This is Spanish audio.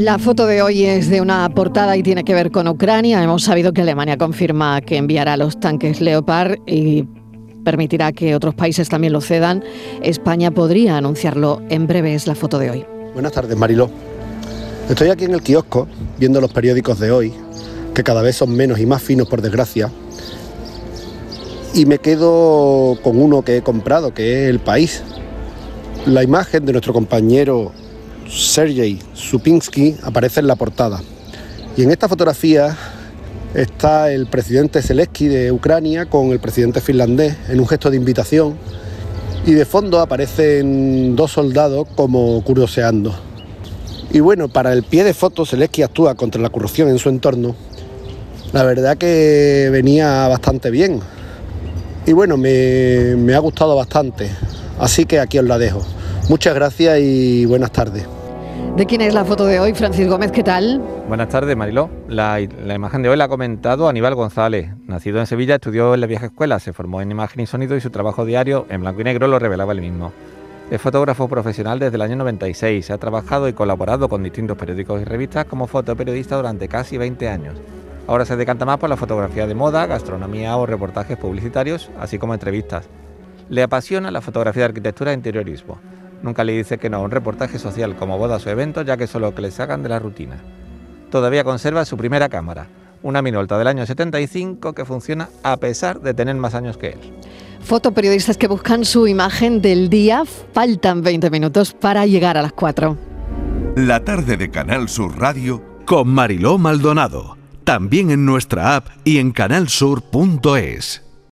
La foto de hoy es de una portada y tiene que ver con Ucrania. Hemos sabido que Alemania confirma que enviará los tanques Leopard y permitirá que otros países también lo cedan. España podría anunciarlo en breve. Es la foto de hoy. Buenas tardes, Mariló. Estoy aquí en el kiosco viendo los periódicos de hoy, que cada vez son menos y más finos por desgracia, y me quedo con uno que he comprado, que es El País. La imagen de nuestro compañero Sergei Supinsky aparece en la portada. Y en esta fotografía está el presidente Zelensky de Ucrania con el presidente finlandés en un gesto de invitación. Y de fondo aparecen dos soldados como curioseando. Y bueno, para el pie de foto, Zelensky actúa contra la corrupción en su entorno. La verdad que venía bastante bien. Y bueno, me, me ha gustado bastante. Así que aquí os la dejo. Muchas gracias y buenas tardes. ¿De quién es la foto de hoy? Francis Gómez, ¿qué tal? Buenas tardes, Mariló. La, la, imagen de hoy la ha comentado Aníbal González. Nacido en Sevilla, estudió en la vieja escuela, se formó en imagen y sonido y su trabajo diario en blanco y negro lo revelaba él mismo. Es fotógrafo profesional desde el año 96. Ha trabajado y colaborado con distintos periódicos y revistas como fotoperiodista durante casi 20 años. Ahora se decanta más por la fotografía de moda, gastronomía o reportajes publicitarios, así como entrevistas. Le apasiona la fotografía de arquitectura e interiorismo. Nunca le dice que no a un reportaje social como bodas o eventos, ya que es lo que le sacan de la rutina. Todavía conserva su primera cámara, una Minolta del año 75 que funciona a pesar de tener más años que él. Fotoperiodistas que buscan su imagen del día. Faltan 20 minutos para llegar a las 4. La tarde de Canal Sur Radio con Mariló Maldonado. También en nuestra app y en canalsur.es.